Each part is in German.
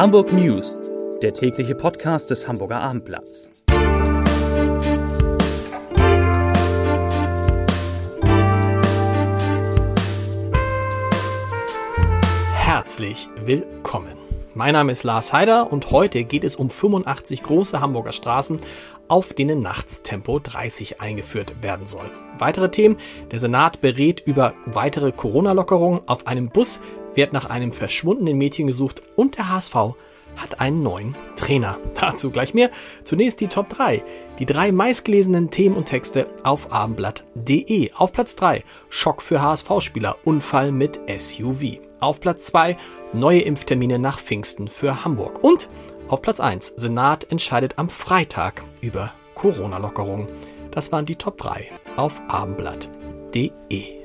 Hamburg News, der tägliche Podcast des Hamburger Abendblatts. Herzlich willkommen. Mein Name ist Lars Heider und heute geht es um 85 große Hamburger Straßen, auf denen nachts Tempo 30 eingeführt werden soll. Weitere Themen: Der Senat berät über weitere Corona-Lockerungen. Auf einem Bus wird nach einem verschwundenen Mädchen gesucht und der HSV hat einen neuen Trainer. Dazu gleich mehr. Zunächst die Top 3. Die drei meistgelesenen Themen und Texte auf abendblatt.de. Auf Platz 3 Schock für HSV-Spieler, Unfall mit SUV. Auf Platz 2 neue Impftermine nach Pfingsten für Hamburg. Und auf Platz 1 Senat entscheidet am Freitag über Corona-Lockerungen. Das waren die Top 3 auf abendblatt.de.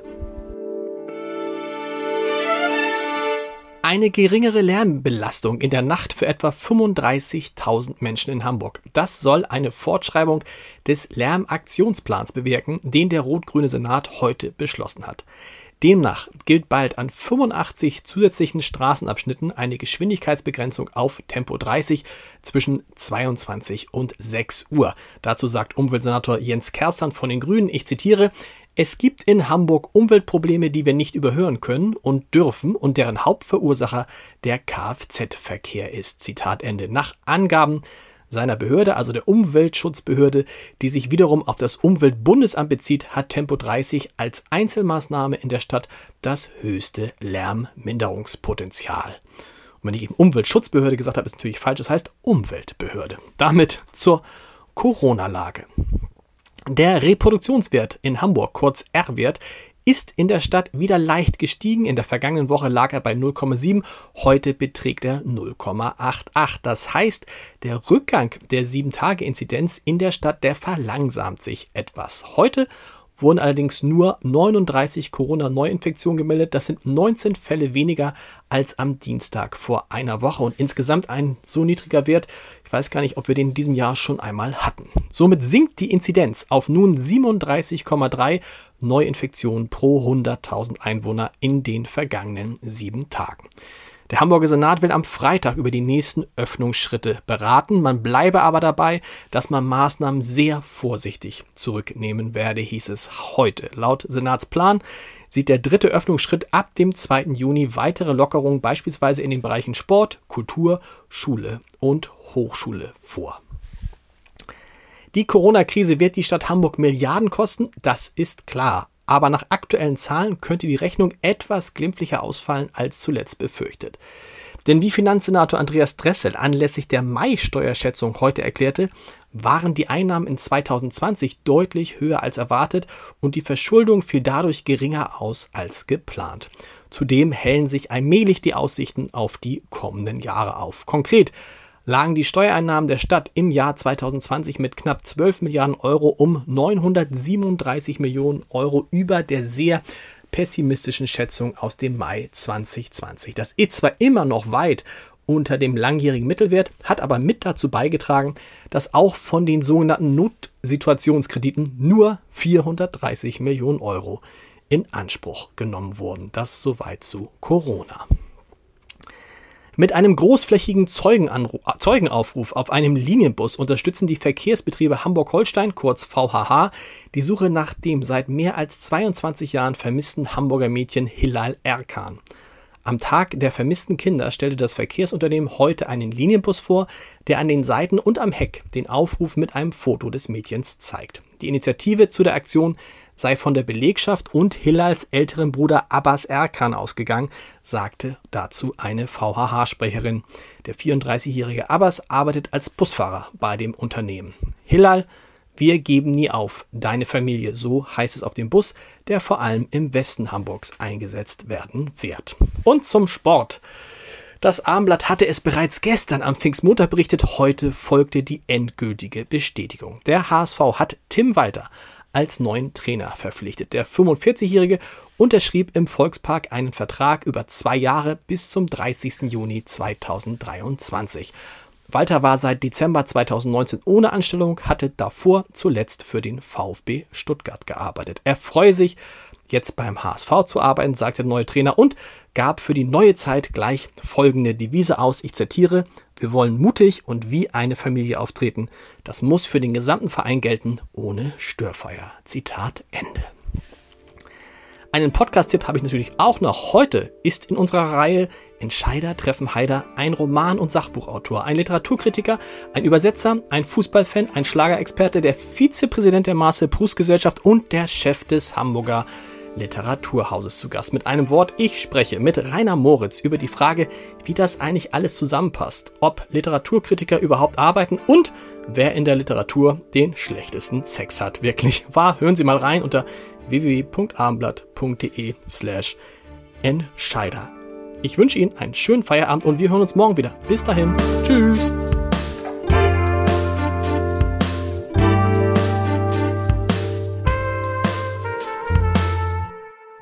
Eine geringere Lärmbelastung in der Nacht für etwa 35.000 Menschen in Hamburg. Das soll eine Fortschreibung des Lärmaktionsplans bewirken, den der rot-grüne Senat heute beschlossen hat. Demnach gilt bald an 85 zusätzlichen Straßenabschnitten eine Geschwindigkeitsbegrenzung auf Tempo 30 zwischen 22 und 6 Uhr. Dazu sagt Umweltsenator Jens Kerstan von den Grünen, ich zitiere, es gibt in Hamburg Umweltprobleme, die wir nicht überhören können und dürfen und deren Hauptverursacher der Kfz-Verkehr ist. Zitat Ende. Nach Angaben seiner Behörde, also der Umweltschutzbehörde, die sich wiederum auf das Umweltbundesamt bezieht, hat Tempo 30 als Einzelmaßnahme in der Stadt das höchste Lärmminderungspotenzial. Und wenn ich eben Umweltschutzbehörde gesagt habe, ist natürlich falsch, das heißt Umweltbehörde. Damit zur Corona-Lage. Der Reproduktionswert in Hamburg, kurz R-Wert, ist in der Stadt wieder leicht gestiegen. In der vergangenen Woche lag er bei 0,7. Heute beträgt er 0,88. Das heißt, der Rückgang der 7-Tage-Inzidenz in der Stadt, der verlangsamt sich etwas. Heute wurden allerdings nur 39 Corona-Neuinfektionen gemeldet. Das sind 19 Fälle weniger als am Dienstag vor einer Woche und insgesamt ein so niedriger Wert. Ich weiß gar nicht, ob wir den in diesem Jahr schon einmal hatten. Somit sinkt die Inzidenz auf nun 37,3 Neuinfektionen pro 100.000 Einwohner in den vergangenen sieben Tagen. Der Hamburger Senat will am Freitag über die nächsten Öffnungsschritte beraten. Man bleibe aber dabei, dass man Maßnahmen sehr vorsichtig zurücknehmen werde, hieß es heute. Laut Senatsplan sieht der dritte Öffnungsschritt ab dem 2. Juni weitere Lockerungen beispielsweise in den Bereichen Sport, Kultur, Schule und Hochschule vor. Die Corona-Krise wird die Stadt Hamburg Milliarden kosten, das ist klar aber nach aktuellen Zahlen könnte die Rechnung etwas glimpflicher ausfallen als zuletzt befürchtet. Denn wie Finanzsenator Andreas Dressel anlässlich der Mai-Steuerschätzung heute erklärte, waren die Einnahmen in 2020 deutlich höher als erwartet und die Verschuldung fiel dadurch geringer aus als geplant. Zudem hellen sich allmählich die Aussichten auf die kommenden Jahre auf. Konkret lagen die Steuereinnahmen der Stadt im Jahr 2020 mit knapp 12 Milliarden Euro um 937 Millionen Euro über der sehr pessimistischen Schätzung aus dem Mai 2020. Das ist zwar immer noch weit unter dem langjährigen Mittelwert, hat aber mit dazu beigetragen, dass auch von den sogenannten Notsituationskrediten nur 430 Millionen Euro in Anspruch genommen wurden. Das soweit zu Corona. Mit einem großflächigen Zeugenaufruf auf einem Linienbus unterstützen die Verkehrsbetriebe Hamburg-Holstein, kurz VHH, die Suche nach dem seit mehr als 22 Jahren vermissten Hamburger Mädchen Hilal Erkan. Am Tag der vermissten Kinder stellte das Verkehrsunternehmen heute einen Linienbus vor, der an den Seiten und am Heck den Aufruf mit einem Foto des Mädchens zeigt. Die Initiative zu der Aktion sei von der Belegschaft und Hillals älteren Bruder Abbas Erkan ausgegangen, sagte dazu eine VHH-Sprecherin. Der 34-jährige Abbas arbeitet als Busfahrer bei dem Unternehmen. Hillal, wir geben nie auf. Deine Familie, so heißt es auf dem Bus, der vor allem im Westen Hamburgs eingesetzt werden wird. Und zum Sport. Das Armblatt hatte es bereits gestern am Pfingstmontag berichtet, heute folgte die endgültige Bestätigung. Der HSV hat Tim Walter als neuen Trainer verpflichtet. Der 45-Jährige unterschrieb im Volkspark einen Vertrag über zwei Jahre bis zum 30. Juni 2023. Walter war seit Dezember 2019 ohne Anstellung, hatte davor zuletzt für den VfB Stuttgart gearbeitet. Er freue sich, jetzt beim HSV zu arbeiten, sagte der neue Trainer und gab für die neue Zeit gleich folgende Devise aus. Ich zitiere, wir wollen mutig und wie eine Familie auftreten. Das muss für den gesamten Verein gelten, ohne Störfeuer. Zitat Ende. Einen Podcast-Tipp habe ich natürlich auch noch. Heute ist in unserer Reihe Entscheider treffen Haider ein Roman- und Sachbuchautor, ein Literaturkritiker, ein Übersetzer, ein Fußballfan, ein Schlagerexperte, der Vizepräsident der Marcel Proust Gesellschaft und der Chef des Hamburger Literaturhauses zu Gast. Mit einem Wort, ich spreche mit Rainer Moritz über die Frage, wie das eigentlich alles zusammenpasst, ob Literaturkritiker überhaupt arbeiten und wer in der Literatur den schlechtesten Sex hat. Wirklich wahr? Hören Sie mal rein unter www.abendblatt.de slash Entscheider. Ich wünsche Ihnen einen schönen Feierabend und wir hören uns morgen wieder. Bis dahin. Tschüss.